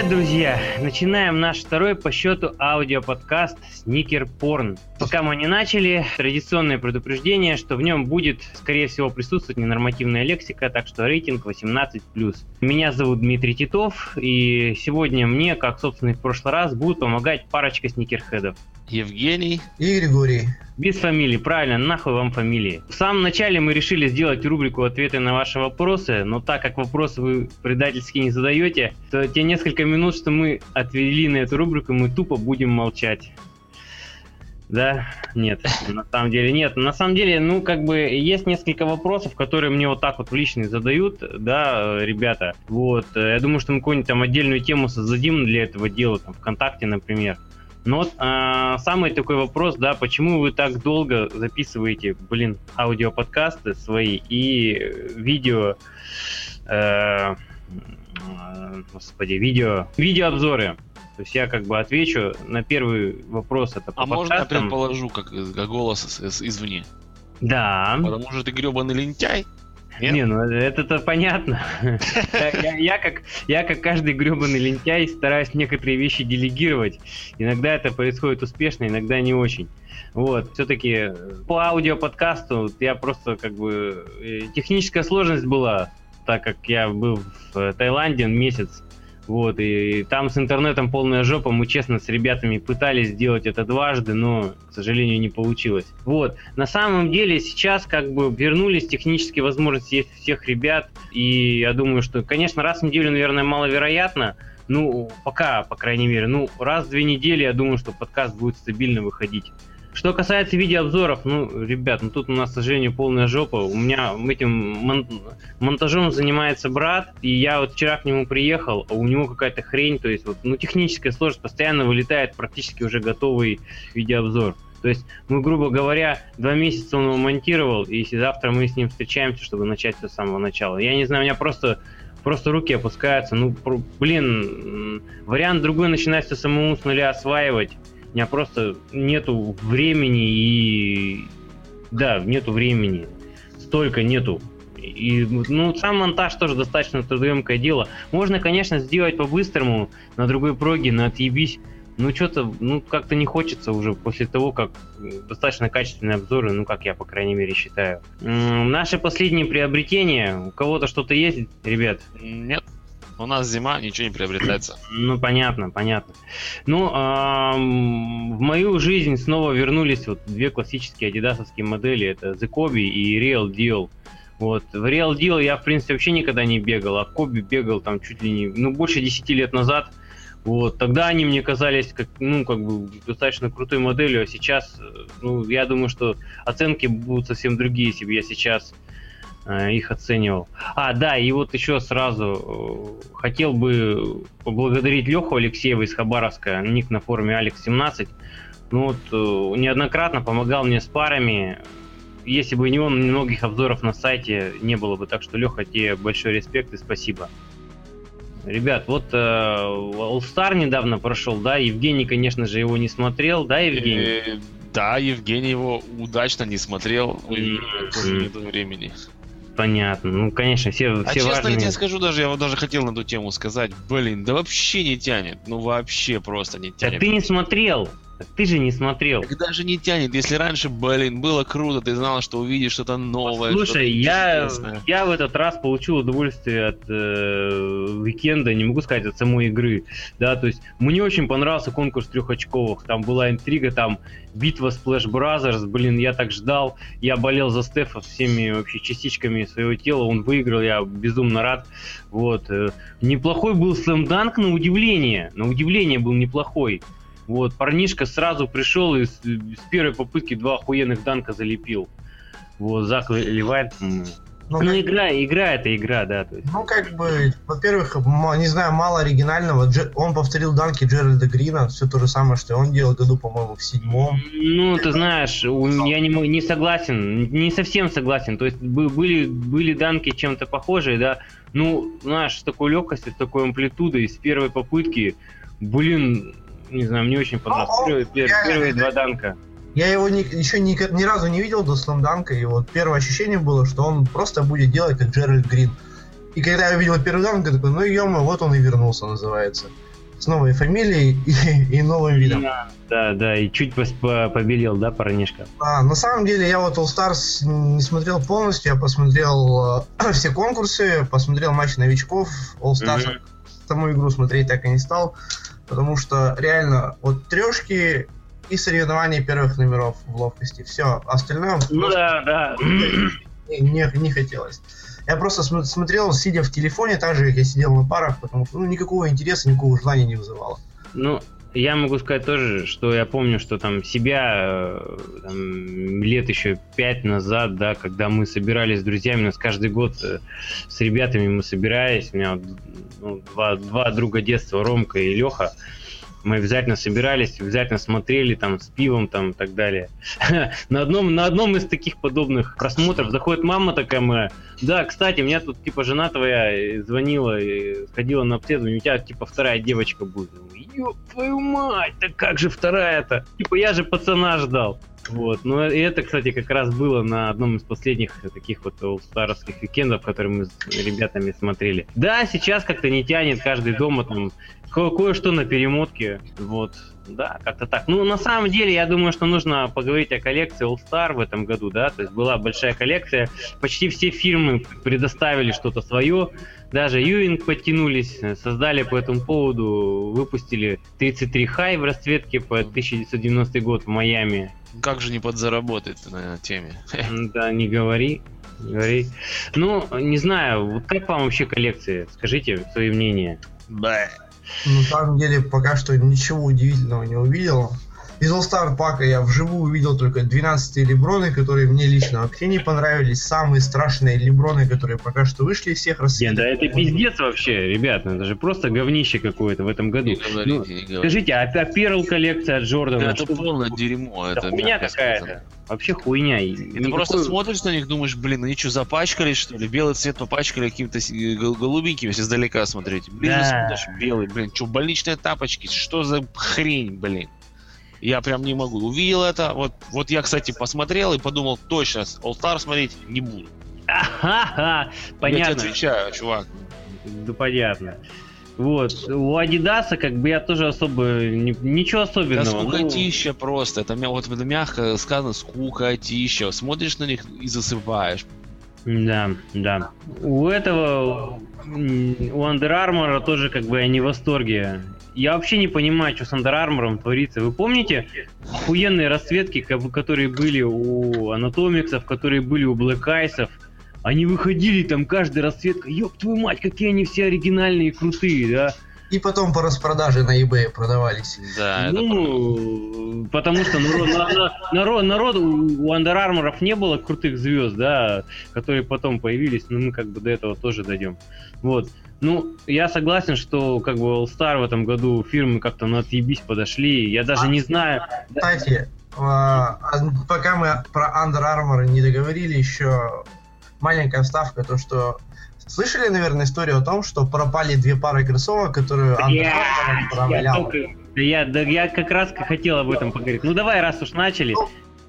Привет, друзья! Начинаем наш второй по счету аудиоподкаст «Сникер Порн». Пока мы не начали, традиционное предупреждение, что в нем будет, скорее всего, присутствовать ненормативная лексика, так что рейтинг 18+. Меня зовут Дмитрий Титов, и сегодня мне, как, собственно, и в прошлый раз, будут помогать парочка сникерхедов. Евгений и Григорий. Без фамилии, правильно, нахуй вам фамилии. В самом начале мы решили сделать рубрику «Ответы на ваши вопросы», но так как вопросы вы предательски не задаете, то те несколько минут, что мы отвели на эту рубрику, мы тупо будем молчать. Да? Нет, на самом деле нет. На самом деле, ну, как бы, есть несколько вопросов, которые мне вот так вот в личный задают, да, ребята. Вот, я думаю, что мы какую-нибудь там отдельную тему создадим для этого дела, там, ВКонтакте, например. Но вот а, самый такой вопрос, да, почему вы так долго записываете, блин, аудиоподкасты свои и видео, э, господи, видео, видеообзоры? То есть я как бы отвечу на первый вопрос. Это по а можно я предположу, как, как голос извне? Да. Потому что ты гребаный лентяй, нет? Не, ну это-то понятно. я, я, как, я как каждый гребаный лентяй стараюсь некоторые вещи делегировать. Иногда это происходит успешно, иногда не очень. Вот, все-таки э, по аудиоподкасту я просто как бы... Э, техническая сложность была, так как я был в э, Таиланде месяц, вот, и, там с интернетом полная жопа. Мы, честно, с ребятами пытались сделать это дважды, но, к сожалению, не получилось. Вот, на самом деле сейчас как бы вернулись технические возможности есть всех ребят. И я думаю, что, конечно, раз в неделю, наверное, маловероятно, ну, пока, по крайней мере, ну, раз в две недели, я думаю, что подкаст будет стабильно выходить. Что касается видеообзоров, ну, ребят, ну тут у нас, к сожалению, полная жопа. У меня этим мон- монтажом занимается брат, и я вот вчера к нему приехал, а у него какая-то хрень, то есть вот, ну, техническая сложность, постоянно вылетает практически уже готовый видеообзор. То есть, мы, грубо говоря, два месяца он его монтировал, и завтра мы с ним встречаемся, чтобы начать все с самого начала. Я не знаю, у меня просто просто руки опускаются. Ну, блин, вариант другой начинать все самому с нуля осваивать. У меня просто нету времени и... Да, нету времени. Столько нету. И, ну, сам монтаж тоже достаточно трудоемкое дело. Можно, конечно, сделать по-быстрому, на другой проге, на отъебись. Ну, что-то, ну, как-то не хочется уже после того, как достаточно качественные обзоры, ну, как я, по крайней мере, считаю. М-м, наше последнее приобретение. У кого-то что-то есть, ребят? Нет. У нас зима, ничего не приобретается. Ну, понятно, понятно. Ну, в мою жизнь снова вернулись вот две классические адидасовские модели. Это The Kobe и Real Deal. Вот. В Real Deal я, в принципе, вообще никогда не бегал, а Kobe бегал там чуть ли не, ну, больше 10 лет назад. Вот, тогда они мне казались как, ну, как бы достаточно крутой моделью, а сейчас, ну, я думаю, что оценки будут совсем другие, если бы я сейчас Э, их оценивал. А, да, и вот еще сразу э, хотел бы поблагодарить Леху Алексеева из Хабаровска, ник на форуме Алекс17. Ну вот, э, неоднократно помогал мне с парами. Если бы не он, многих обзоров на сайте не было бы. Так что, Леха, тебе большой респект и спасибо. Ребят, вот э, All Star недавно прошел, да, Евгений, конечно же, его не смотрел, да, Евгений? Да, Евгений его удачно не смотрел, тоже нет времени понятно. Ну, конечно, все, а все честно, важные... я тебе скажу даже, я вот даже хотел на эту тему сказать, блин, да вообще не тянет, ну вообще просто не тянет. Так ты не смотрел. Ты же не смотрел. Так даже не тянет. Если раньше, блин, было круто, ты знал, что увидишь что-то новое. Слушай, я, я в этот раз получил удовольствие от э, уикенда, не могу сказать, от самой игры. Да, то есть мне очень понравился конкурс трехочковых. Там была интрига, там битва Splash Brothers, блин, я так ждал. Я болел за Стефа всеми вообще частичками своего тела. Он выиграл, я безумно рад. Вот. Э, неплохой был слэмданк на удивление. На удивление был неплохой. Вот, парнишка сразу пришел и с, с первой попытки два охуенных данка залепил. Вот, Зак Левайт. Ну, ну игра, игра это игра, да. То есть. Ну, как бы, во-первых, не знаю, мало оригинального. Он повторил данки Джеральда Грина, все то же самое, что он делал году, по-моему, в седьмом. Ну, ты знаешь, я не, не согласен, не совсем согласен. То есть были, были данки чем-то похожие, да. Ну, знаешь, с такой легкостью, с такой амплитудой, с первой попытки, блин, не знаю, мне очень понравилось. Ну, первые, первые, я, первые два данка. Я его ни, еще ни, ни разу не видел до сламданка, и вот первое ощущение было, что он просто будет делать как Джеральд Грин. И когда я увидел первый данк, я такой, ну ё вот он и вернулся, называется. с новой фамилией и, и новым видом. Да, да, да, и чуть по- побелел, да, парнишка? А, на самом деле я вот All Stars не смотрел полностью, я посмотрел э, все конкурсы, посмотрел матч новичков, All Stars Мгм. саму игру смотреть так и не стал, потому что реально вот трешки и соревнования первых номеров в ловкости, все, остальное Ну просто да, да. не, не- не хотелось. Я просто см- смотрел, сидя в телефоне, так же, как я сидел на парах, потому что ну, никакого интереса, никакого желания не вызывало. Ну, я могу сказать тоже, что я помню, что там себя э, там, лет еще пять назад, да, когда мы собирались с друзьями, у нас каждый год э, с ребятами мы собирались, у меня ну, два, два друга детства, Ромка и Леха, мы обязательно собирались, обязательно смотрели там с пивом там и так далее. на, одном, на одном из таких подобных просмотров заходит мама такая моя, да, кстати, меня тут типа жена твоя э, звонила, и сходила на обследование, у тебя типа вторая девочка будет. Ёб твою мать, да как же вторая-то? Типа я же пацана ждал. Вот, ну и это, кстати, как раз было на одном из последних таких вот старских викендов, которые мы с ребятами смотрели. Да, сейчас как-то не тянет каждый дома там ко- кое-что на перемотке, вот, да, как-то так. Ну, на самом деле, я думаю, что нужно поговорить о коллекции All Star в этом году, да, то есть была большая коллекция, почти все фирмы предоставили что-то свое, даже Юинг подтянулись, э, создали по этому поводу, выпустили 33 хай в расцветке по 1990 год в Майами. Как же не подзаработать на теме? Да, не говори, не говори. Ну, не знаю, вот как вам вообще коллекция? Скажите свои мнения. Бэ. На самом деле, пока что ничего удивительного не увидел. Из All Star пака я вживую увидел только 12 леброны, которые мне лично вообще не понравились. Самые страшные леброны, которые пока что вышли из всех Не, расцветок. да это пиздец вообще, ребят, ну это же просто говнище какое-то в этом году. Не Ну, говорите. скажите, а, а Перл коллекция от Джордана? Это что- полное дерьмо. Это Это хуйня какая-то. Вообще хуйня. И ты никакой- просто смотришь на них, думаешь, блин, они что, запачкались, что ли? Белый цвет попачкали каким-то э, гол- голубеньким, если издалека смотреть. Ближе Да. смотришь, белый, блин, что, больничные тапочки, что за хрень, блин? Я прям не могу. Увидел это, вот, вот я, кстати, посмотрел и подумал, точно, All Star смотреть не буду. Ага, Я тебе понятно. отвечаю, чувак. Да понятно. Вот. У Адидаса как бы я тоже особо... ничего Да особенного. ну, скукотища просто. Это, вот это мягко сказано, скукотища. Смотришь на них и засыпаешь. Да, да. У этого, у Under Armour тоже как бы я не в восторге. Я вообще не понимаю, что с Under Armour творится. Вы помните охуенные расцветки, ко- которые были у Анатомиксов, которые были у Black Eyes'ов? Они выходили там, каждая расцветка, ёб твою мать, какие они все оригинальные и крутые, да? И потом по распродаже на eBay продавались. Да, это ну, потому что народ, на- на- народ, народ у у Under Armour не было крутых звезд, да, которые потом появились, но мы как бы до этого тоже дойдем. Вот. Ну, я согласен, что как бы All Star в этом году фирмы как-то на отъебись подошли. Я даже не знаю. Кстати, а, а, пока мы про Under Armour не договорили, еще маленькая вставка, то что слышали, наверное, историю о том, что пропали две пары кроссовок, которые Under Я, Armour я, отправлял. только- да я, да я как раз хотел об этом поговорить. Ну давай, раз уж начали.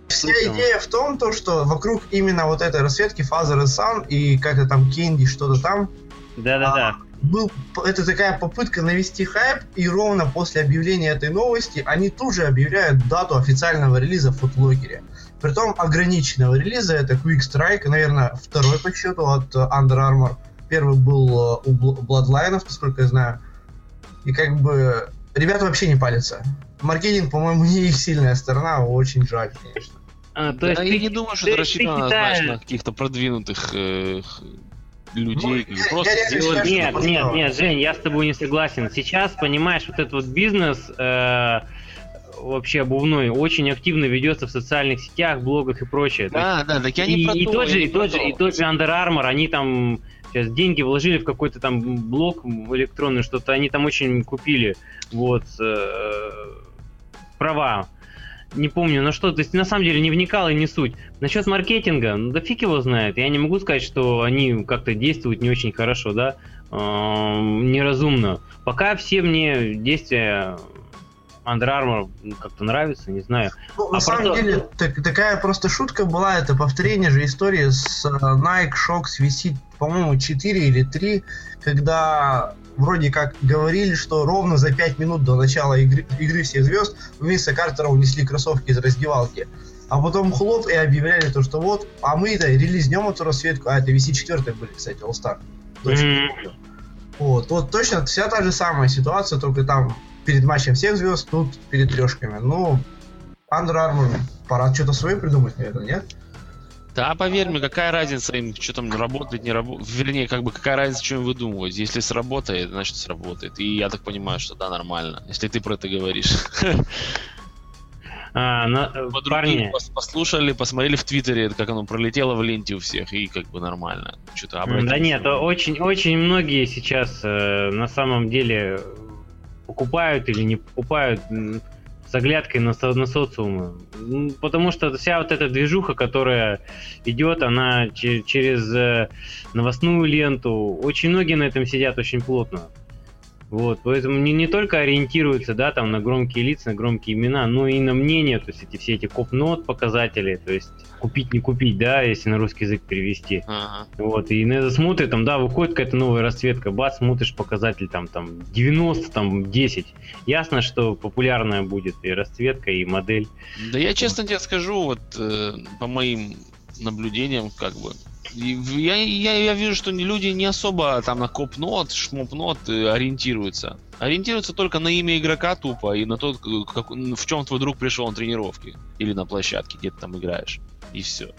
Вся Слышал. идея в том, то, что вокруг именно вот этой расцветки Father and Son и как-то там Кенди, что-то там, Да-да-да. был, это такая попытка навести хайп, и ровно после объявления этой новости они тут же объявляют дату официального релиза в футлокере. Притом ограниченного релиза, это Quick Strike, наверное, второй по счету от э, Under Armour. Первый был э, у Bl- Bloodline, насколько я знаю. И как бы ребята вообще не палятся. Маркетинг, по-моему, не их сильная сторона, очень жаль, конечно. А, то Да, есть я ты- не думаю, что ты- это рассчитано, ты знаешь, на каких-то продвинутых э, людей. Ну, я- просто я сделали- считаю, что Нет, просто- нет, нет, Жень, я с тобой не согласен. Сейчас, понимаешь, вот этот вот бизнес э, вообще обувной очень активно ведется в социальных сетях, блогах и прочее. То есть Да, да, так я не и, про и то, тот я же, не и про тот же, и тот же Under Armour, они там сейчас деньги вложили в какой-то там блок электронный, что-то они там очень купили, вот, э, права. Не помню, на что, то есть на самом деле не вникал и не суть. Насчет маркетинга, ну да фиг его знает. Я не могу сказать, что они как-то действуют не очень хорошо, да, эм, неразумно. Пока все мне действия Under Armour ну, как-то нравятся, не знаю. Ну, на А самом просто- деле, так- такая просто шутка была, это повторение же истории с э, Nike Shox висит, по-моему, 4 или 3, когда вроде как говорили, что ровно за 5 минут до начала игры, игры всех звезд у Винса Картера унесли кроссовки из раздевалки. А потом хлоп и объявляли то, что вот, а мы-то релизнем эту расцветку, а это VC4 были, кстати, All Star. М. Вот, вот точно вся та же самая ситуация, только там перед матчем всех звезд, тут перед трешками. Ну, Under Armour, пора что-то свое придумать, наверное, нет? Да, поверь мне, какая разница им, что там работает, не работает. Вернее, как бы какая разница, что им выдумывать. Если сработает, значит сработает. И я так понимаю, что да, нормально. Если ты про это говоришь. А, на- э, парни, послушали, посмотрели в Твиттере, как оно пролетело в ленте у всех, и как бы нормально. Что-то Да нет, очень, очень многие сейчас э, на самом деле покупают или не покупают с оглядкой на, со- на социум. Потому что вся вот эта движуха, которая идет, она че- через э, новостную ленту. Очень многие на этом сидят очень плотно. Вот, поэтому не, не только ориентируются, да, там на громкие лица, на громкие имена, но и на мнение, то есть эти все эти коп-нот показатели, то есть купить не купить, да, если на русский язык перевести. Ага. Вот, и на это смотрит, там, да, выходит какая-то новая расцветка, бац, смотришь показатель, там, там, 90, там, 10. Ясно, что популярная будет и расцветка, и модель. Да я честно тебе скажу, вот э, по моим наблюдениям, как бы. и Я, я, я вижу, что люди не особо там на коп-нот, шмоп-нот э, ориентируются. Ориентируются только на имя игрока тупо и на то, как, в чем твой друг пришел на тренировки. Или на площадке, где ты там играешь. И все.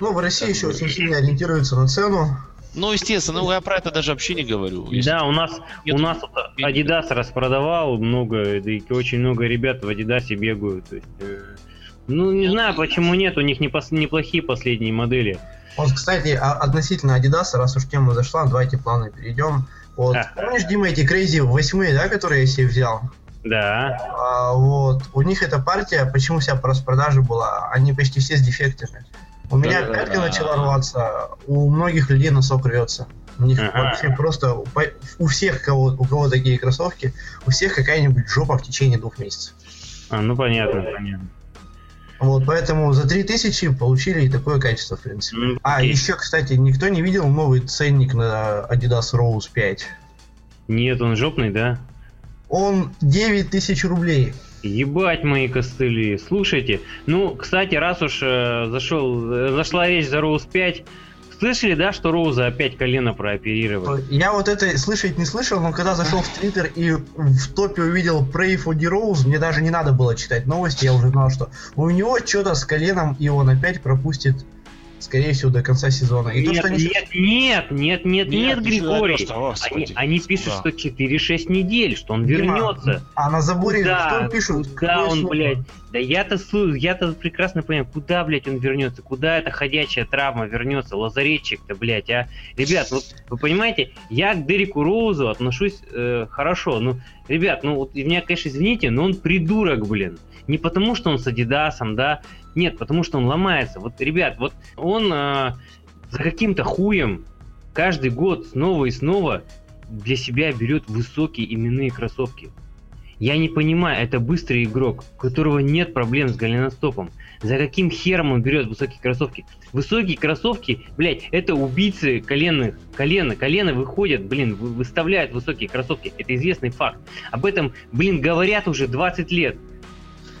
Ну, в России Так еще очень сильно ориентируются на цену. Ну, естественно, ну я про это даже вообще не говорю. Если- Да, у нас, Нет, у нас. Adidas распродавал много, да и очень много ребят в Adidas бегают. То есть, э, ну, не знаю, почему нет, у них неплохие последние модели. Вот, кстати, а- относительно Adidas, раз уж тема зашла, давайте плавно перейдем. Вот, Да. помнишь, Дима, эти Crazy 8, да, которые я себе взял? Да. А, вот, у них эта партия, почему вся по распродаже была, они почти все с дефектами. У меня Да-да-да. пятка начала рваться, у многих людей носок рвется. У них Ага. вообще просто, у всех, кого, у кого такие кроссовки, у всех какая-нибудь жопа в течение двух месяцев. А, ну понятно, понятно. Вот, поэтому за 3000 получили и такое качество, в принципе. Ну, А, еще, кстати, никто не видел новый ценник на Adidas Rose 5. Нет, он жопный, да? Он 9000 рублей. Ебать мои костыли. Слушайте, ну, кстати, раз уж э, зашел, э, зашла речь за Роуз 5, слышали, да, что Роуза опять колено прооперировали? Я вот это слышать не слышал, но когда зашел в Твиттер и в топе увидел Pray for the Rose, мне даже не надо было читать новости, я уже знал, что у него что-то с коленом, и он опять пропустит, скорее всего, до конца сезона. И то, Нет, что они нет, нет, нет, нет, нет, Григорий. Они, они пишут, Да. что 4-6 недель, что он Дима, вернется. А на заборе Куда? что пишут? Куда Какое он, слово? блядь? Да я-то я-то прекрасно понимаю, куда, блядь, он вернется, куда эта ходячая травма вернется, лазаретчик-то, блядь, а? Ребят, вот вы понимаете, я к Дереку Роузу отношусь э, хорошо, ну, ребят, ну, вот, меня, конечно, извините, но он придурок, блин. Не потому, что он с Адидасом, да, нет, потому что он ломается. Вот, ребят, вот он э, за каким-то хуем каждый год снова и снова для себя берет высокие именные кроссовки. Я не понимаю, это быстрый игрок, у которого нет проблем с голеностопом. За каким хером он берет высокие кроссовки? Высокие кроссовки, блядь, это убийцы коленных. Колено, колено выходят, блин, вы- выставляют высокие кроссовки. Это известный факт. Об этом, блин, говорят уже 20 лет.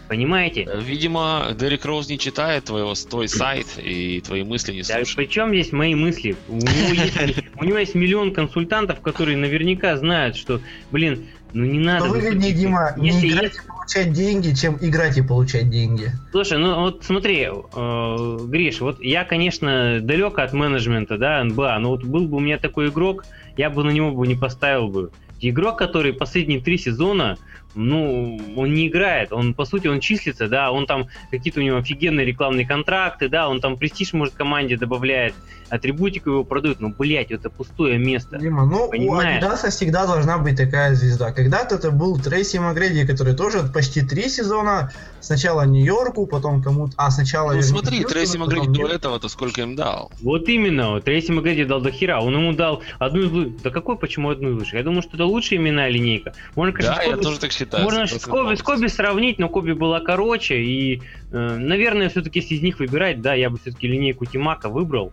Понимаете? Видимо, Дерек Роуз не читает твоего, твой сайт и твои мысли не Да, слушает. при чем здесь мои мысли? У него, есть, у него есть миллион консультантов, которые наверняка знают, что, блин, ну не надо... Что выгоднее, высоких- Дима, не Если играть и получать деньги, чем играть и получать деньги. Слушай, ну вот смотри, э, Гриш, вот я, конечно, далек от менеджмента, да, НБА, но вот был бы у меня такой игрок, я бы на него бы не поставил бы. Игрок, который последние три сезона, ну, он не играет, он, по сути, он числится, да, он там, какие-то у него офигенные рекламные контракты, да, он там престиж, может, команде добавляет, атрибутику его продают, но, блядь, это пустое место. Дима, ну Понимаешь? у Адидаса всегда должна быть такая звезда. Когда-то это был Трейси Макгреди, который тоже почти три сезона. Сначала Нью-Йорку, потом кому-то... А, сначала... Ну смотри, Хьюстону, Трейси потом Макгреди до Нью-Йорку. этого-то сколько им дал? Вот именно, вот Трейси Макгреди дал до хера, он ему дал одну из лучших. Да какой, почему одну из лучших? Я думаю, что это лучшая именная линейка. Можно, конечно, Да, я тоже так считаю. Можно с Коби, с Коби сравнить, но Коби была короче, и, э, наверное, все-таки если из них выбирать, да, я бы все-таки линейку Тимака выбрал.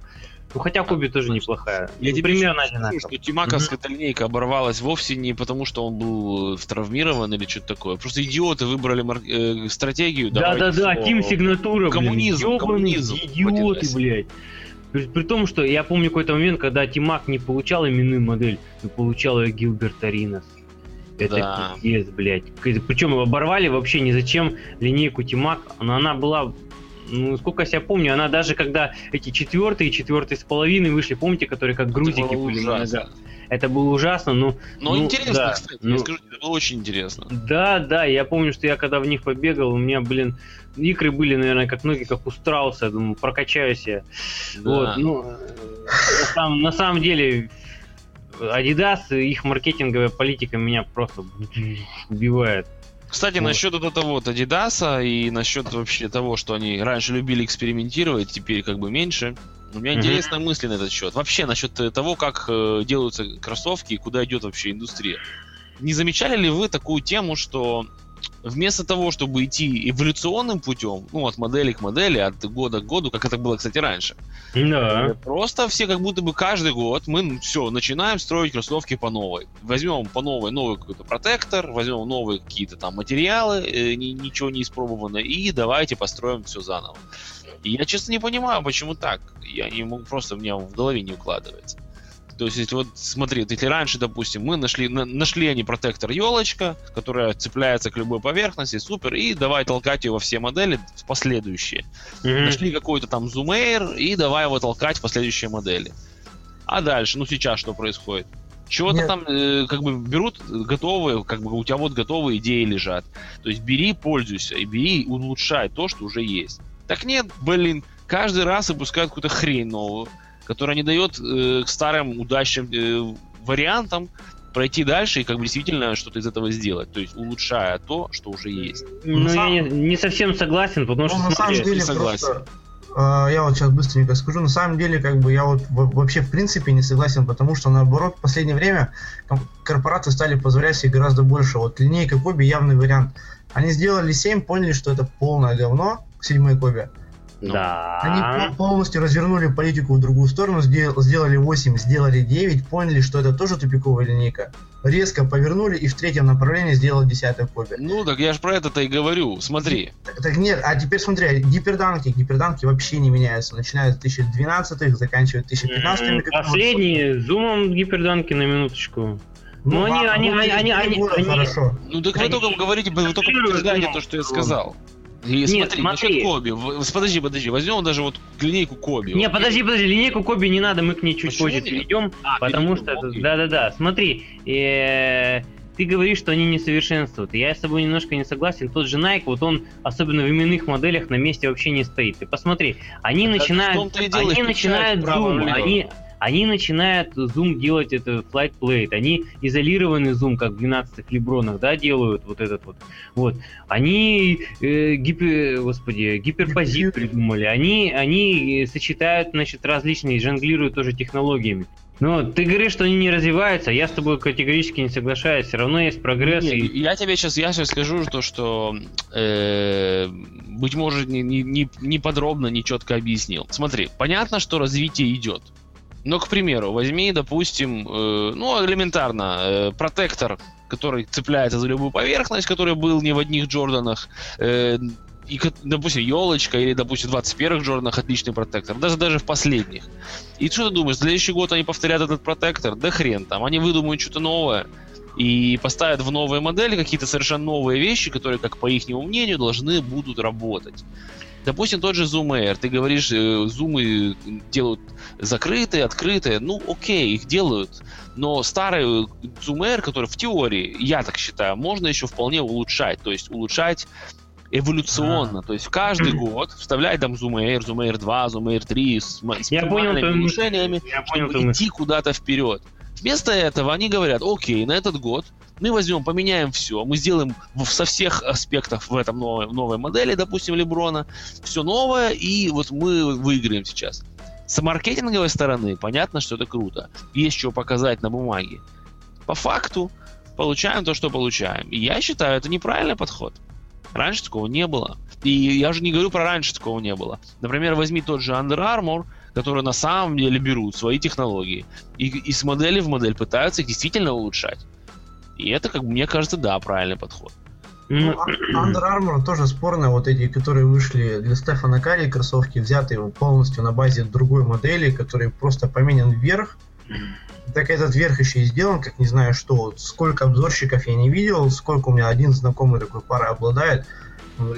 Ну, хотя Коби тоже неплохая. Я Ну, тебе примерно одинаково. что Тимаковская линейка оборвалась вовсе не потому, что он был э, травмирован или что-то такое. Просто идиоты выбрали мар- э, стратегию. давайте Да-да-да, всё. Тим Сигнатура, блин. Коммунизм, ёбаные коммунизм. Идиоты, блядь. При, при том, что я помню какой-то момент, когда Тимак не получал именную модель, но получал ее Гилберт Аринас. Это Да. пиздец, блядь. Причем оборвали вообще ни зачем линейку Тимак, но она была ну, сколько я себя помню, она даже когда эти четвертые, четвертые с половиной вышли, помните, которые как грузики были ужасно. Это было ужасно, но Но Ну, интересно, да, кстати, ну. я скажу это было очень интересно. Да, да, я помню, что я когда в них побегал, у меня, блин, икры были, наверное, как ноги, как у страуса, я думаю, прокачаюсь я. Да. Вот, ну, на самом, на самом деле, Adidas, их маркетинговая политика меня просто убивает. Кстати, Вот. насчет вот этого вот Адидаса и насчет вообще того, что они раньше любили экспериментировать, теперь как бы меньше. У меня Мгм. интересная мысль на этот счет. Вообще насчет э, того, как э, делаются кроссовки и куда идет вообще индустрия. Не замечали ли вы такую тему, что вместо того, чтобы идти эволюционным путем, ну, от модели к модели, от года к году, как это было, кстати, раньше, Да. Просто все как будто бы каждый год мы все начинаем строить кроссовки по новой. Возьмем по новой новый какой-то протектор, возьмем новые какие-то там материалы, э, ни- ничего не испробовано, и давайте построим все заново. И я честно не понимаю, почему так. Я не могу, просто у меня в голове не укладывается. То есть, если вот смотри, вот если раньше, допустим, мы нашли, на- нашли они протектор елочка, которая цепляется к любой поверхности, супер, и давай толкать ее во все модели в последующие. Мгм. Нашли какой-то там Air и давай его толкать в последующие модели. А дальше, ну сейчас что происходит? Чего-то Нет. там э, как бы берут готовые, как бы у тебя вот готовые идеи лежат. То есть бери, пользуйся, и бери, улучшай то, что уже есть. Так нет, блин, каждый раз выпускают какую-то хрень новую, которая не дает э, к старым удачным э, вариантам пройти дальше и как бы действительно что-то из этого сделать. То есть улучшая то, что уже есть. Ну, На я не, не совсем согласен, потому Ну, что, на самом деле, согласен. просто, э, я вот сейчас быстренько скажу, на самом деле, как бы я вот во- вообще в принципе не согласен, потому что наоборот в последнее время корпорации стали позволять себе гораздо больше. Вот линейка Коби явный вариант. Они сделали 7, поняли, что это полное говно, седьмой Коби. Они да. пол- полностью развернули политику в другую сторону, сдел- сделали 8, сделали 9, поняли, что это тоже тупиковая линейка. Резко повернули и в третьем направлении сделали 10 Коби. Ну, так я же про это-то и говорю. Смотри. Так, так нет, а теперь смотри, гиперданки, гиперданки вообще не меняются, начиная с 2012-х, заканчивая 2015 М, Последние зумом гиперданки на минуточку. Ну, они- ладно, они- ну, они- они- они- они- хорошо. Ну так вы Они только говорите, вы только подтверждаете то, что я сказал. И Нет, смотри, смотри. Коби. Подожди, подожди, возьмем даже вот линейку Коби. Не, Вот. подожди, подожди, линейку Коби не надо, мы к ней чуть Почему позже нет? перейдем, А, потому перейдем, что, да-да-да, смотри, э, ты говоришь, что они не совершенствуют. Я с тобой немножко не согласен. Тот же Nike, вот он, особенно в именных моделях, на месте вообще не стоит. Ты посмотри, они Так начинают, они начинают влево. они, они начинают зум делать это flight plate, они изолированный зум, как в 12-х лебронах, да, делают вот этот вот. Вот. Они э, гипер, господи, гиперпозит Гипер- придумали. Они, они э, сочетают, значит, различные, жонглируют тоже технологиями. Но ты говоришь, что они не развиваются, я с тобой категорически не соглашаюсь. Все равно есть прогресс. Не, и- Я тебе сейчас, я сейчас скажу то, что э, быть может не, не, не подробно, не четко объяснил. Смотри, понятно, что развитие идет. Но, к примеру, возьми, допустим, э, ну, элементарно, э, протектор, который цепляется за любую поверхность, который был не в одних Джорданах, э, и, допустим, елочка или, допустим, в 21-х Джорданах отличный протектор, даже даже в последних. И что ты думаешь, в следующий год они повторят этот протектор? Да хрен там, они выдумают что-то новое и поставят в новые модели какие-то совершенно новые вещи, которые, как по их мнению, должны будут работать. Допустим, тот же Zoom Air. Ты говоришь, э, зумы делают закрытые, открытые. Ну, окей, их делают. Но старый Zoom Air, который в теории, я так считаю, можно еще вполне улучшать. То есть улучшать эволюционно. То есть каждый год вставлять там Zoom Air, Zoom Air 2, Zoom Air 3 с, с Я понял улучшениями, Я понял чтобы идти куда-то вперед. Вместо этого они говорят, окей, на этот год мы возьмем, поменяем все, мы сделаем со всех аспектов в этом новой, новой модели, допустим, Леброна, все новое, и вот мы выиграем сейчас. С маркетинговой стороны понятно, что это круто. Есть что показать на бумаге. По факту получаем то, что получаем. И я считаю, это неправильный подход. Раньше такого не было. И я же не говорю про раньше такого не было. Например, возьми тот же Under Armour, которые на самом деле берут свои технологии и, и с модели в модель пытаются их действительно улучшать. И это, как мне кажется, да, правильный подход. Ну, а, Under Armour тоже спорно, вот эти, которые вышли для Стефана Карри кроссовки, взятые полностью на базе другой модели, который просто поменен вверх. Так этот верх еще и сделан, как не знаю что. Сколько обзорщиков я не видел, сколько у меня один знакомый такой пара обладает.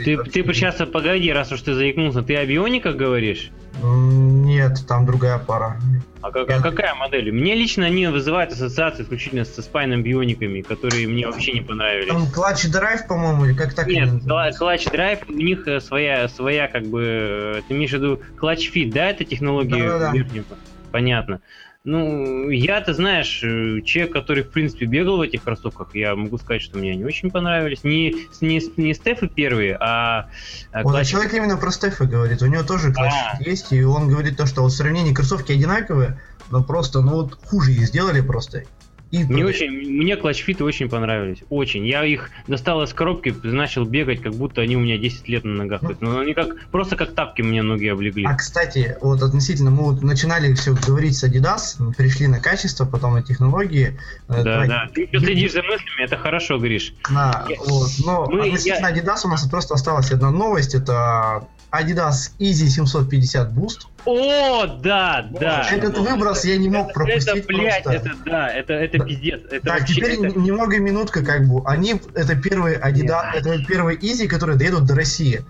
Ты, ты сейчас погоди, раз уж ты заикнулся, ты о биониках говоришь? Нет, там другая пара. А, как, а какая модель? Мне лично они вызывают ассоциации исключительно со спайном биониками, которые мне вообще не понравились. Там Clutch Drive, по-моему, или как так? Нет, клатч драйв, у них э, своя, своя как бы, э, ты имеешь в виду Clutch Fit, да, это технология да, да, да. Понятно. Ну, я, ты знаешь, э, человек, который, в принципе, бегал в этих кроссовках, я могу сказать, что мне они очень понравились. Не, не, не Стефы первые, а... а вот классик... человек именно про Стефы говорит. У него тоже классик а. есть, и он говорит то, что вот в сравнении кроссовки одинаковые, но просто, ну вот хуже их сделали просто. И мне очень, мне клатчфиты очень понравились, очень. Я их достал из коробки, начал бегать, как будто они у меня 10 лет на ногах. Ну, ну они как, просто как тапки мне ноги облегли. А, кстати, вот относительно, мы вот начинали все говорить с Adidas, перешли на качество, потом на технологии. Э, да, Давай. да. Ты следишь за мыслями, это хорошо, Гриш. Да, я... вот. Но мы, относительно я... Adidas у нас просто осталась одна новость, это Adidas Easy 750 Boost. О, да, да. Этот выброс я не мог пропустить Это, блядь, просто. это, да, это, это пиздец. Это так, теперь это... немного минутка, как бы. Они, это первый Adidas, это первый Easy, которые доедут до России.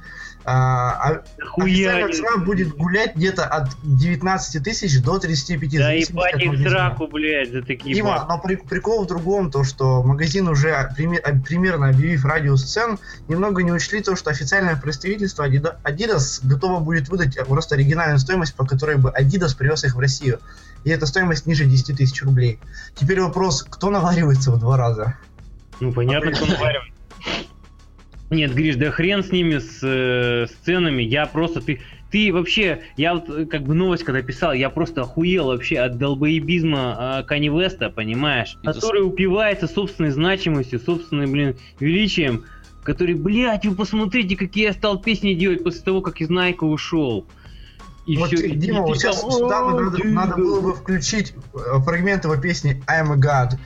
А, а официальная цена будет гулять где-то от 19 тысяч до 35 Да ебать их сраку, блядь, за такие Дима, но при, прикол в другом, то что магазин уже пример, примерно объявив радиус цен, немного не учли то, что официальное представительство Adidas готово будет выдать просто оригинальную стоимость, по которой бы Adidas привез их в Россию. И эта стоимость ниже 10 тысяч рублей. Теперь вопрос, кто наваривается в два раза? Ну, понятно, кто наваривается. Нет, Гриш, да хрен с ними, с э, сценами. Я просто, ты, ты вообще, я вот э, как бы новость когда писал, я просто охуел вообще от долбоебизма э, Кани Веста, понимаешь? Это... Который упивается собственной значимостью, собственным, блин, величием. Который, блядь, вы посмотрите, какие я стал песни делать после того, как из Найка ушел. И вот, все, Дима, и, вот сейчас сюда надо, надо было бы включить э, фрагмент его песни I'm a God.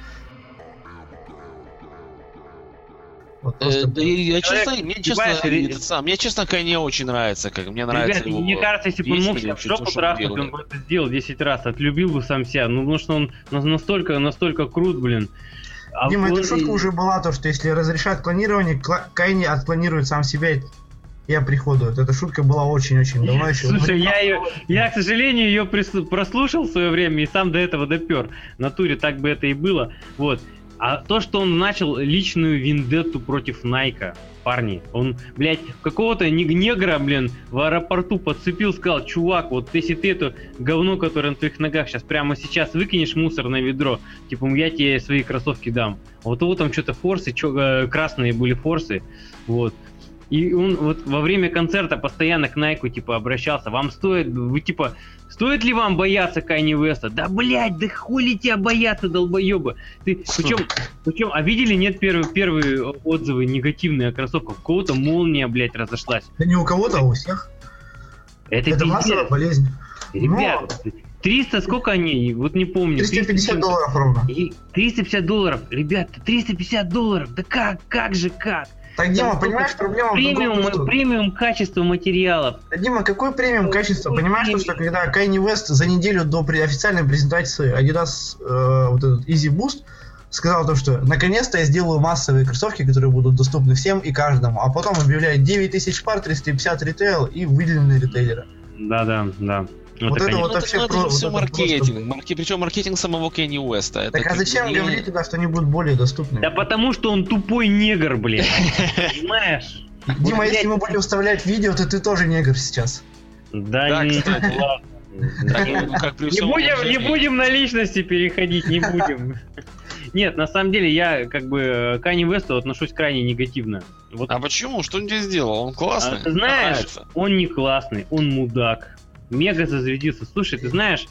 Вот э, да, я, я честно, мне честно, сам, мне честно, не очень нравится, как мне нравится Ребят, его. Мне кажется, если бы он мог себя в жопу трахнуть, он бы это сделал 10 раз, отлюбил бы сам себя. Ну, потому что он настолько, настолько крут, блин. А Дима, он... эта шутка уже была, то, что если разрешат клонирование, Кайни отклонирует сам себя я приходую. Эта шутка была очень-очень давно еще. Слушай, я ее, я, к сожалению, ее прослушал в свое время и сам до этого допер. На туре так бы это и было. Вот. А то, что он начал личную виндетту против Найка, парни, он, блядь, какого-то негра, блин, в аэропорту подцепил, сказал, чувак, вот если ты это говно, которое на твоих ногах сейчас прямо сейчас выкинешь мусор на ведро, типа, я тебе свои кроссовки дам. А вот его там что-то форсы, чё, э, красные были форсы, вот. И он вот во время концерта постоянно к Найку, типа, обращался. Вам стоит, вы, типа, стоит ли вам бояться Кайни Веста? Да, блядь, да хули тебя бояться, долбоеба? Ты, причем, причем, а видели, нет, первые, первые отзывы негативные о кроссовках? У кого-то молния, блядь, разошлась. Да не у кого-то, а у всех. Это, Это массовая болезнь. Ребят, Но... 300, сколько они? Вот не помню. 350 350 долларов ровно. 350 долларов, ребята, 350 долларов, да как, как же, как? Так, Дима, понимаешь, проблема премиум, в другом, премиум качество материалов. Дима, какой премиум качество? Понимаешь, что, что когда Кайни Вест за неделю до официальной презентации Adidas э, вот этот Easy Boost сказал то, что наконец-то я сделаю массовые кроссовки, которые будут доступны всем и каждому, а потом объявляет 9000 пар, 350 ритейл и выделенные ритейлеры. Да-да, да. Ну, вот это, это вот вообще ну, про, это все вот маркетинг. Просто... Марки... Причем маркетинг самого Кенни Уэста. Так а зачем не... говорить тогда, что они будут более доступны? Да потому что он тупой негр, блин. Понимаешь? Дима, если мы будем вставлять видео, то ты тоже негр сейчас. Да, не будем, не будем на личности переходить, не будем. Нет, на самом деле я как бы к Кани Весту отношусь крайне негативно. Вот. А почему? Что он тебе сделал? Он классный? А, знаешь, он не классный, он мудак мега зазвездился. Слушай, ты знаешь,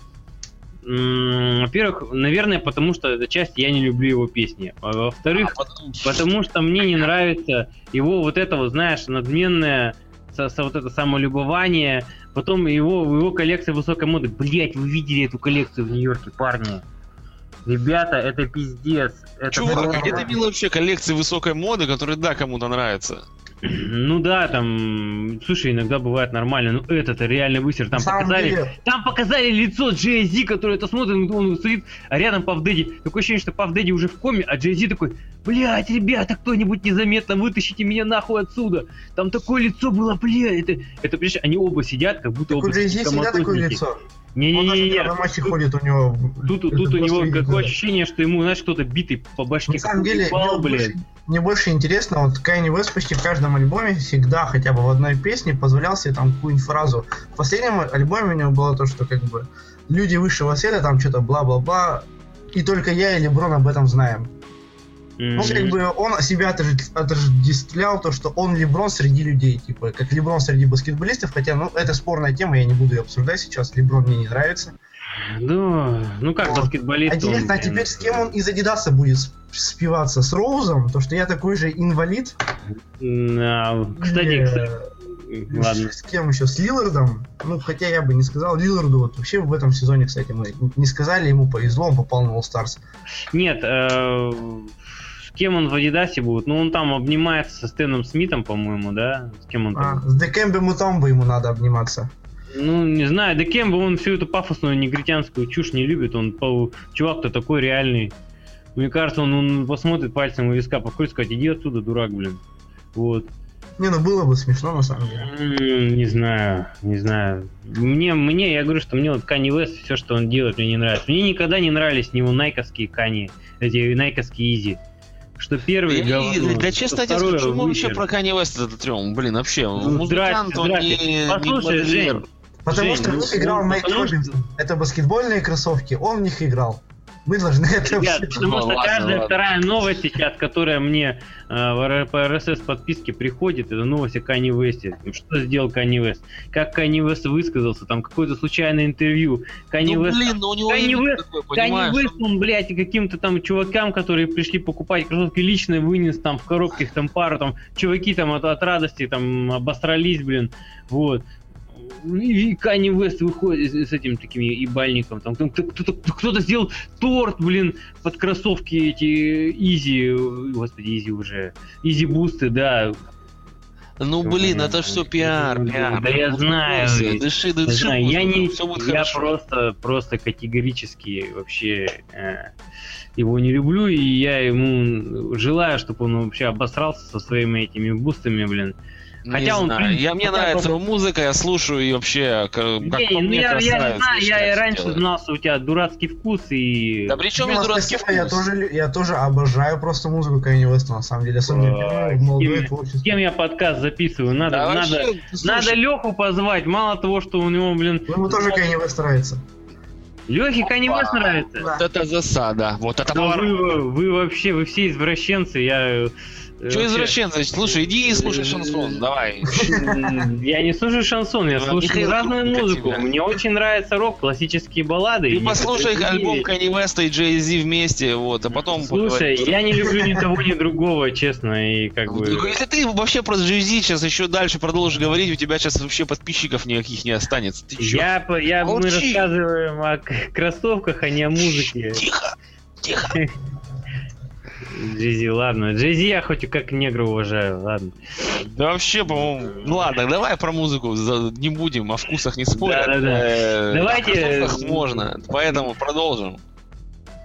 во-первых, наверное, потому что эта часть я не люблю его песни. А во-вторых, а потому... потому что мне не нравится его вот это вот, знаешь, надменное со, со вот это самолюбование, потом его, его коллекция высокой моды. Блять, вы видели эту коллекцию в Нью-Йорке, парни? Ребята, это пиздец. Это Чувак, а где ты видел вообще коллекции высокой моды, которые, да, кому-то нравятся? Ну да, там, слушай, иногда бывает нормально, но это-то реально высер. Там показали, деле, там показали лицо Джей который это смотрит, он стоит, а рядом Пав Дэдди. Такое ощущение, что Пав Дэдди уже в коме, а Джей такой, блядь, ребята, кто-нибудь незаметно вытащите меня нахуй отсюда. Там такое лицо было, блядь, это, это, понимаешь, они оба сидят, как будто так оба Джей всегда такое лицо. Он даже Не-не-не, когда на матче ходит, у него... тут, тут у него видно. ощущение, что ему, знаешь, кто-то битый по башке На самом деле, мне блядь. Мне больше интересно, вот Кайни Вест почти в каждом альбоме всегда хотя бы в одной песне позволял себе там какую-нибудь фразу. В последнем альбоме у него было то, что как бы люди высшего света, там что-то бла-бла-бла, и только я и Леброн об этом знаем. Ну, как бы он себя отож- отождествлял то, что он Леброн среди людей, типа, как Леброн среди баскетболистов, хотя, ну, это спорная тема, я не буду ее обсуждать сейчас, Леброн мне не нравится. Да, ну как баскетболист. А интересно, а он, теперь с кем он из Адидаса будет сп- спиваться? С Роузом? То, что я такой же инвалид? А, Кстати, Или, кстати, ладно. С кем еще? С Лилардом? Ну, хотя я бы не сказал. Лиларду вот вообще в этом сезоне, кстати, мы не сказали, ему повезло, он попал на All Stars. Нет, э, с кем он в Адидасе будет? Ну, он там обнимается со Стэном Смитом, по-моему, да? С кем он А, там? с Декембе Мутомбо ему надо обниматься. Ну, не знаю, да кем бы он всю эту пафосную негритянскую чушь не любит, он по- чувак-то такой реальный. Мне кажется, он, он посмотрит пальцем у виска, покрутит, сказать, иди отсюда, дурак, блин. Вот. Не, ну было бы смешно на самом деле. Не знаю, не знаю. Мне, мне, я говорю, что мне вот Кани Вест, все, что он делает, мне не нравится. Мне никогда не нравились его найковские Кани, эти найковские Изи. Что первый И- говно, да что честно тебе скажу, мы вообще про Kanye West этот трем, блин, вообще, Ну, музыкант, здрасте, он здрасте. не, не Послушай, модельер. Жень, Потому Жень, что ну, играл ну, Майк потому Робинсон. Это баскетбольные кроссовки, он в них играл. Мы должны это Ребят, все потому Ну, что ладно, каждая ладно. вторая новость сейчас, которая мне э, по RSS подписке приходит, это новость о Кани Весте. Что сделал Кани Вест? Как Кани Вест высказался? Там какое-то случайное интервью. Кани Ну, Вест блин, ну у него имидж West- такой, Кани? Вест, он, блядь, каким-то там чувакам, которые пришли покупать кроссовки, лично вынес там в коробке там пару, там, чуваки там от, от радости там обосрались, блин, вот. И Кани Вест выходит с, этим таким ебальником, там, там кто-то, кто-то сделал торт, блин, под кроссовки эти Yeezy, господи, Yeezy уже, Yeezy бусты, да, Ну, блин, это все пиар, пиар. Да я знаю. Дыши, дыши, знаю, я не, все будет я хорошо. просто, просто категорически вообще э, его не люблю, и я ему желаю, чтобы он вообще обосрался со своими этими бустами, блин. Не хотя он, знаю, блин, я, мне хотя нравится его музыка, я слушаю и вообще, как, Не, ну мне, я, я знаю, я и раньше делает. знал, что у тебя дурацкий вкус и... Да при чем Дима, здесь дурацкий спасибо, я вкус? тоже, я тоже обожаю просто музыку Кanye Уэста, на самом деле. Особенно в молодое с кем- творчество. С кем я подкаст записываю? Надо, Да, надо, вообще, надо Леху позвать. Мало того, что у него, блин, Ну, Ему тоже Kanye West нравится. Лехе Кани Вест нравится. Да. Вот это засада, вот это поворот. вы, вы вообще, вы все извращенцы, я... э, Че извращенцы? Слушай, иди и слушай шансон, давай. М, Я не слушаю шансон, я Ну, слушаю разную для музыку. Мне очень нравится рок, классические баллады. Ты послушай альбом. Kanye West и Jay-Z вместе, вот, а потом Слушай, я не люблю ни того, ни другого, честно, и как бы... Ну, Если ты вообще про Jay-Z сейчас еще дальше продолжишь говорить, у тебя сейчас вообще подписчиков никаких не останется. Ты? Я, я, мы рассказываем о кроссовках, а не о музыке. Тихо, тихо. Джейзи, ладно. Джейзи я хоть как негра уважаю, ладно. Да вообще, по-моему... Ну ладно, давай про музыку не будем, о вкусах не спорят. Да-да-да. Э, Давайте- о кроссовках можно, поэтому продолжим.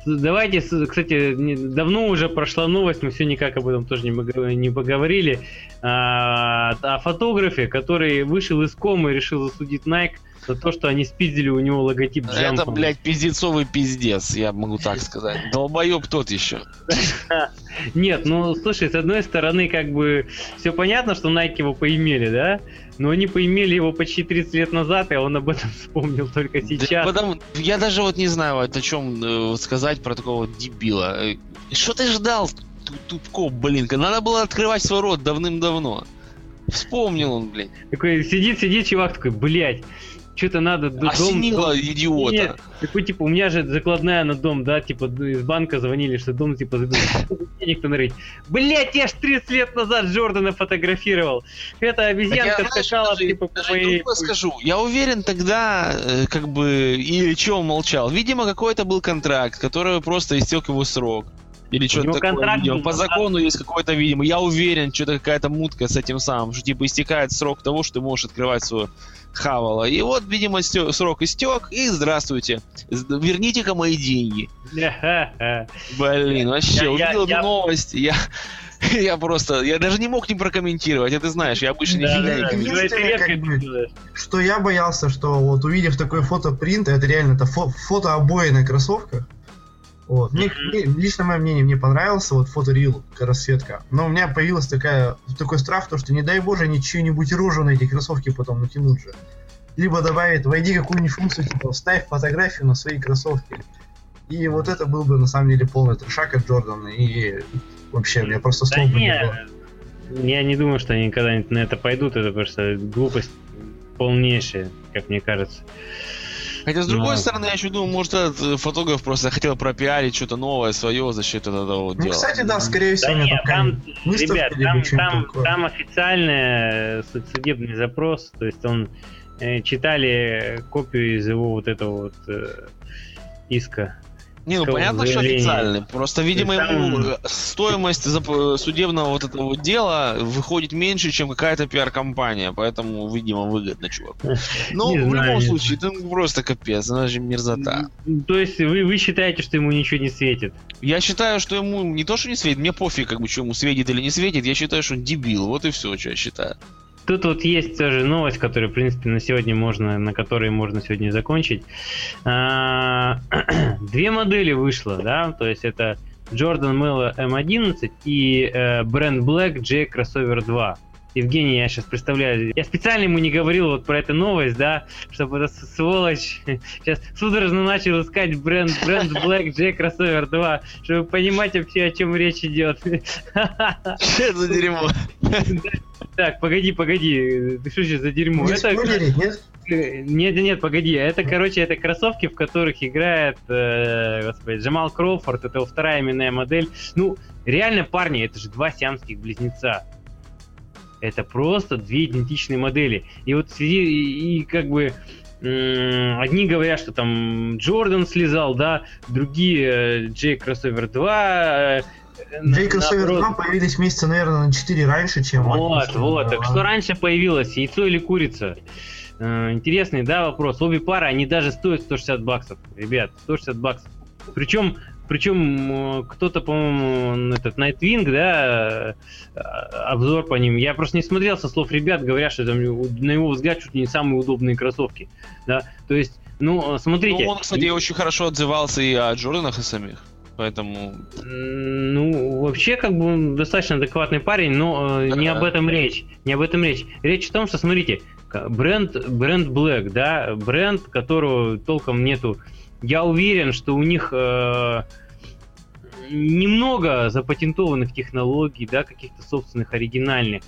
Давайте, кстати, давно уже прошла новость, мы все никак об этом тоже не поговорили. А, о фотографе, который вышел из комы и решил засудить Nike за то, что они спиздили у него логотип Это, Джампа. блядь, пиздецовый пиздец, я могу так сказать. Долбоеб тот еще. Нет, ну слушай, с одной стороны, как бы все понятно, что Nike его поимели, да? Но они поимели его почти 30 лет назад, и он об этом вспомнил только сейчас. Потому- я даже вот не знаю, вот о чем э, сказать про такого дебила. Э, Что ты ждал, ту- тупко, блин? Надо было открывать свой рот давным-давно. Вспомнил он, блин. Такой сидит, сидит чувак такой, блядь, что-то надо дом... Осенило дом- идиота. Такой, типа, у меня же закладная на дом, да, типа, из банка звонили, что дом, типа. Денег-то нарыть. Блять, я ж 30 лет назад Джордана фотографировал. Так я, обезьянка знаешь, скакала, даже- типа, по моей... скажу. Я уверен тогда, э, как бы, или чего молчал. Видимо, какой-то был контракт, который просто истек его срок. Или что-то такое. контракт видимо. По да. закону есть какой-то, видимо. Я уверен, что-то какая-то мутка с этим самым, что типа истекает срок того, что ты можешь открывать свое хавало. И вот, видимо, стё- срок истек, и здравствуйте. Верните-ка мои деньги. Блин, вообще, Я- увидел эту я- новость, я, я просто, я даже не мог не прокомментировать, а ты знаешь, я обычно Да, нифига да, не комментирую. Ну, это редко как бы. Что я боялся, что вот увидев такой фотопринт, это реально это фо- фото обои на кроссовках. Вот. Мне, мне- лично мое мнение, мне понравился вот фоторил, расцветка. Но у меня появилась такая, такой страх, то, что не дай боже, они чью-нибудь рожу на эти кроссовки потом натянут же. Либо добавит, войди какую-нибудь функцию, типа, вставь фотографию на свои кроссовки. И вот это был бы на самом деле полный трешак от Джордана. И вообще, мне просто Да слов бы не не, было. я не думаю, что они когда-нибудь на это пойдут, это просто глупость полнейшая, как мне кажется. Хотя, с другой Ну. стороны, я еще думаю, может, этот э, фотограф просто хотел пропиарить что-то новое свое за счет этого вот Ну, дела. кстати, да, скорее всего, Да нет, там, ребят, там, там, такое. там официальный э, суд- судебный запрос, то есть он э, читали копию из его вот этого вот э, иска. Не, ну понятно, что официальный. Просто, видимо, ему стоимость судебного вот этого дела выходит меньше, чем какая-то пиар-компания, поэтому, видимо, выгодно, чувак. Ну, в любом случае, это просто капец, она же мерзота. То есть вы, вы считаете, что ему ничего не светит? Я считаю, что ему не то, что не светит, мне пофиг, как бы, что ему светит или не светит, я считаю, что он дебил, вот и все, что я считаю. Тут вот есть тоже новость, которую, в принципе, на сегодня можно, на которой можно сегодня закончить. А, Две модели вышло, да, то есть это Jordan Mello M11 и э, Brand Black J Crossover 2. Евгений, я сейчас представляю, я специально ему не говорил вот про эту новость, да, чтобы эта с- сволочь сейчас судорожно начал искать бренд, бренд Black J Crossover 2, чтобы понимать вообще, о чем речь идет. Что это за дерьмо? Так, погоди, погоди, ты что сейчас за дерьмо? Не Это, нет, нет, погоди, это, короче, это кроссовки, в которых играет, э, господи, Джамал Кроуфорд, это его вторая именная модель. Ну, реально, парни, это же два сиамских близнеца. Это просто две идентичные модели. И вот в связи, и, и как бы одни говорят, что там Джордан слезал, да, другие э, Джей Кроссовер 2. э, Джей Кроссовер наоборот. 2 появились месяца, наверное, на 4 раньше, чем... Вот, вот. Так что раньше появилось, яйцо или курица? Э, Интересный, да, вопрос. Обе пары, они даже стоят 160 баксов. Ребят, 160 баксов. Причем, причем э, кто-то, по-моему, этот Nightwing, да, э, обзор по ним. Я просто не смотрел со слов ребят, говорят, что там, на его взгляд, чуть ли не самые удобные кроссовки. Да, то есть, ну, смотрите. Ну, он, кстати, очень хорошо отзывался и о Джорданах и самих. Поэтому Ну, вообще, как бы он достаточно адекватный парень, но э, не об этом речь. Не об этом речь. Речь в том, что, смотрите, бренд, бренд Black, да, бренд, которого толком нету. Я уверен, что у них э, немного запатентованных технологий, да, каких-то собственных оригинальных.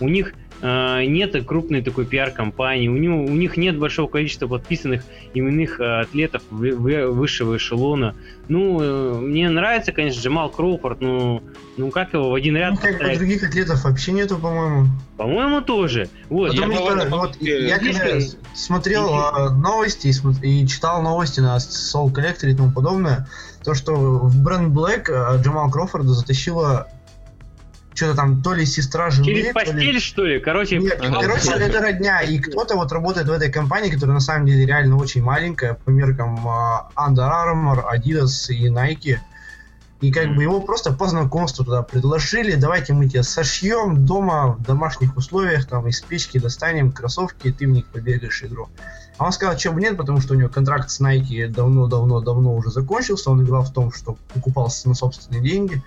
У них э, нет крупной такой пиар-компании, у, него, у них нет большого количества подписанных именных э, атлетов вы- вы- высшего эшелона. Ну, э, мне нравится, конечно, Джамал Кроуфорд, но ну как его в один ряд Ну, как бы поставить? других атлетов вообще нету, по-моему. По-моему, тоже. Вот, Я Потому говорю, что по вот я когда смотрел а, новости и, см- и читал новости на Soul Collector и тому подобное, то что в бренд Black а, Джамал Крофорда затащила что-то там то ли сестра жены, через то ли- постель, что ли? Короче, Нет, Ага. короче, это родня, и кто-то вот работает в этой компании, которая на самом деле реально очень маленькая, по меркам а, Under Armour, Adidas и Nike. И как бы его просто по знакомству туда предложили, давайте мы тебя сошьем дома в домашних условиях, там из печки достанем кроссовки, и ты в них побегаешь игру. А он сказал, что бы нет, потому что у него контракт с Nike давно-давно-давно уже закончился, он играл в том, что покупался на собственные деньги.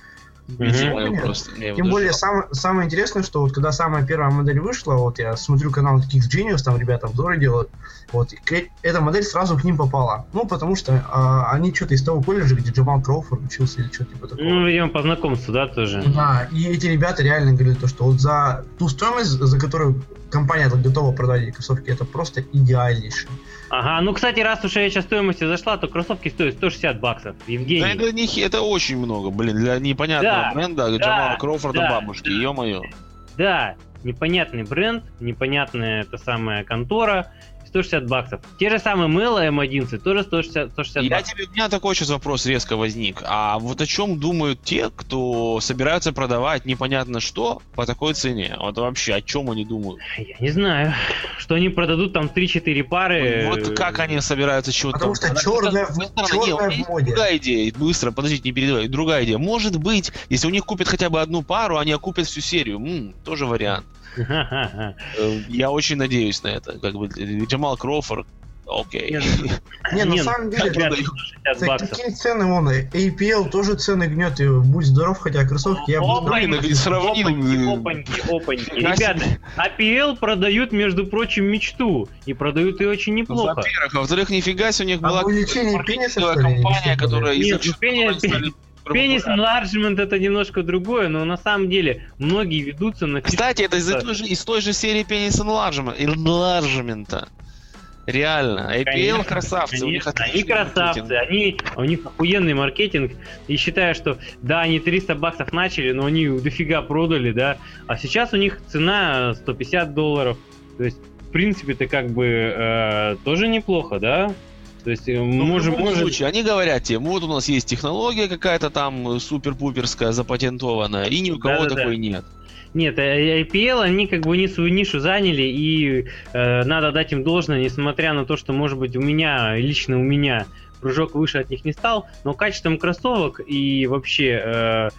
Мгм. я просто... я его Тем более, сам- самое интересное, что вот когда самая первая модель вышла, вот я смотрю канал Kicks Genius, там ребята обзоры делают, вот, и к- эта модель сразу к ним попала. Ну, потому что а, они что-то из того колледжа, где Джамал Кроуфорд учился или что-то типа такого. ну, видимо, по знакомству, да, тоже. Да, и эти ребята реально говорили то, что вот за ту стоимость, за которую компания готова продать эти кроссовки, это просто идеальнейший. Ага, ну, кстати, раз уж я сейчас стоимости зашла, то кроссовки стоят 160 баксов. Евгений. Да это, не, это очень много, блин, для непонятного Да, бренда да, Джамала Кроуфорда да. бабушки, ё-моё. Да, непонятный бренд, непонятная эта самая контора, 160 баксов. Те же самые мыло М11 тоже 160, 160 Я баксов. тебе, у меня такой сейчас вопрос резко возник. А вот о чем думают те, кто собираются продавать непонятно что по такой цене? Вот вообще, о чем они думают? Я не знаю, что они продадут там 3-4 пары. Вот как они собираются чего-то... Потому что с в- другой стороны, не, у черная меня в моде. Другая идея, быстро, подождите, не передавай. Другая идея. Может быть, если у них купят хотя бы одну пару, они окупят всю серию. М, тоже вариант. Э, Я очень надеюсь на это. Как бы Джамал Кроуфорд, окей. Не, на ну, самом деле, вряд ли продаю. 160 так- баксов. такие цены, вон, APL тоже цены гнет, и будь здоров, хотя кроссовки я бы... блин, сравнил, опаньки, опаньки, Ребята. APL продают, между прочим, мечту. И продают ее очень неплохо. Во-первых, а во-вторых, нифига себе, у них А была увеличение какая-то пениса, маркетинговая что ли, компания, которая Нет, ну, пенис- enlargement это немножко другое, но на самом деле многие ведутся на... Кстати, это из, той же, из той же серии пенис enlargement, enlargement. Реально. APL Конечно, красавцы. у них конечно, они красавцы, маркетинг. они, у них охуенный маркетинг. И считаю, что да, они 300 баксов начали, но они дофига продали, да. А сейчас у них цена 150 долларов. То есть, в принципе, это как бы э, тоже неплохо, да. То есть, э, Ну, можем, в любом можем- случае, они говорят тебе, вот у нас есть технология какая-то там э, супер-пуперская, запатентованная, и ни у кого Да-да-да. такой нет. Нет, э, IPL, они как бы не свою нишу заняли, и э, надо дать им должное, несмотря на то, что, может быть, у меня, лично у меня, прыжок выше от них не стал, но качеством кроссовок и вообще э,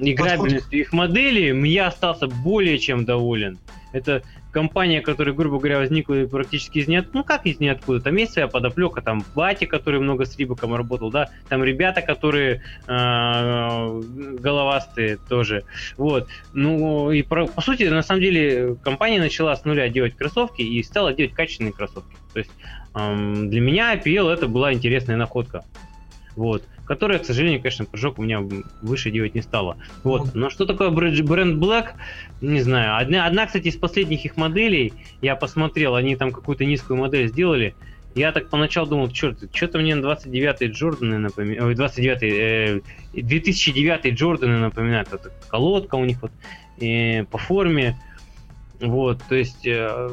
играбельностью их модели я остался более чем доволен. Это компания, которая, грубо говоря, возникла практически из ниоткуда. Ну, как из ниоткуда? Там есть своя подоплека, там Бати, который много с Рибаком работал, да, там ребята, которые э, головастые тоже. Вот. Ну, и про- по сути, на самом деле, компания начала с нуля делать кроссовки и стала делать качественные кроссовки. То есть для меня IPL это была интересная находка. Вот. Которая, к сожалению, конечно, прыжок у меня выше делать не стала. Вот. Но что такое бренд Black? Не знаю. Одна, одна, кстати, из последних их моделей, я посмотрел, они там какую-то низкую модель сделали. Я так поначалу думал, черт, что-то мне 29-й Джорданы напоминают, ой, 29-й, э, 2009 Джорданы напоминают, это колодка у них вот э, по форме, вот, то есть э,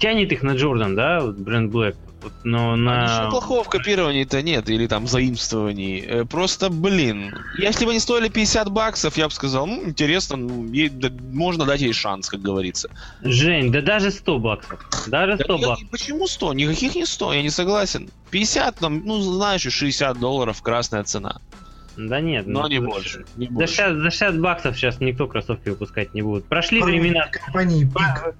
тянет их на Джордан, да, вот бренд Black, вот, но А на... Ничего плохого в копировании-то нет, или там заимствований. Э, Просто, блин, если бы они стоили 50 баксов, я бы сказал, ну, интересно, ну, ей- да, можно дать ей шанс, как говорится. Жень, да даже 100 баксов, даже Да 100 никак- баксов. почему 100? Никаких не 100, я не согласен. 50, там, ну, знаешь, и 60 долларов красная цена. Да нет, Но ну, не за- больше. Не За больше. 60, за 60 баксов сейчас никто кроссовки выпускать не будет. Прошли Пару времена Компании Пик.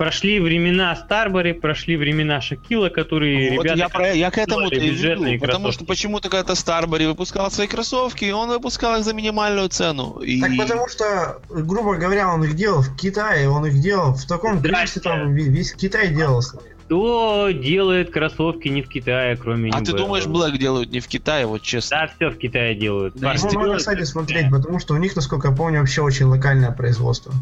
Прошли времена Старбери, прошли времена Шакила, которые Вот ребята... я, про, я к этому и веду, потому кроссовки. что почему-то когда Старбери выпускал свои кроссовки, он выпускал их за минимальную цену. И... Так потому что, грубо говоря, он их делал в Китае, он их делал в таком количестве, там ве- весь Китай делал. Кто делает кроссовки не в Китае, кроме А ты думаешь, Black делают не в Китае, вот честно? Да, все в Китае делают. Да, надо, делают кстати, смотреть, потому что у них, насколько я помню, вообще очень локальное производство.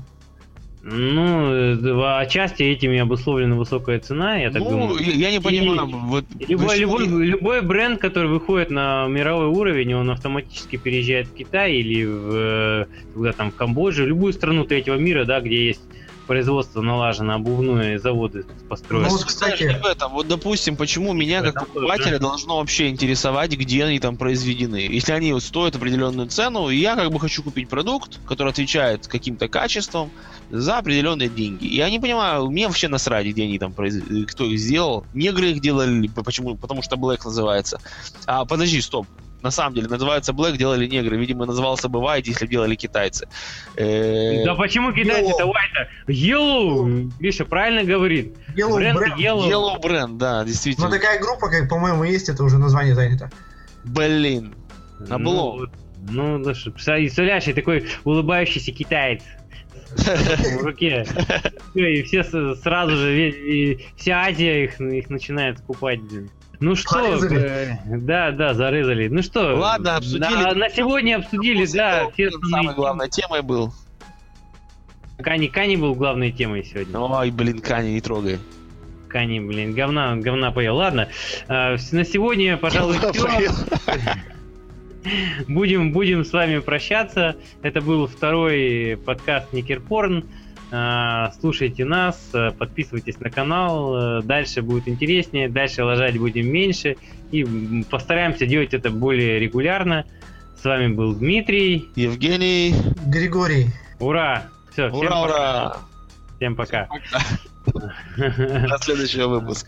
Ну, э, отчасти этим и обусловлена высокая цена, я так ну, думаю. я, я не И- понимаю, вот Любой, любой, не- любой бренд, который выходит на мировой уровень, он автоматически переезжает в Китай или в, э, куда там, в Камбоджу, любую страну третьего мира, да, где есть производство налажено, обувные заводы построены. Ну, вот, кстати- в этом. Вот, допустим, почему меня как тоже, покупателя должно вообще интересовать, где они там произведены. Если они вот стоят определенную цену, и я как бы хочу купить продукт, который отвечает каким-то качеством за определенные деньги. Я не понимаю, мне вообще насрать, где они там произ... кто их сделал. Негры их делали, почему? Потому что Black называется. А, подожди, стоп. На самом деле, называется Black, делали негры. Видимо, назывался бы White, если делали китайцы. Э, Да почему китайцы-то white Yellow, Гриша правильно говорит. Yellow Бренд Brand. Yellow. Yellow Brand, да, Ну, действительно. такая группа, как, по-моему, есть, это уже название занято. Блин. На Ну, было. Ну, да что, представляешь, такой улыбающийся китаец в руке. И все сразу же, и вся Азия их, их начинает скупать. блин. Ну что, Зарезали. э, да, да, зарезали. Ну что, Ладно, обсудили. На, на сегодня обсудили, да, все Самой главной темой был. Кани, Кани был главной темой сегодня. Ой, блин, Кани, не трогай. Кани, блин, говна, говна поел. Ладно, э, на сегодня, пожалуй, все. Будем, будем с вами прощаться. Это был второй подкаст Никерпорн. А, Слушайте нас, э, подписывайтесь на канал. э, Дальше будет интереснее, дальше лажать будем меньше. И постараемся делать это более регулярно. С вами был Дмитрий. Евгений, Григорий. Ура! Все, ура, ура! Всем пока. До следующего выпуска.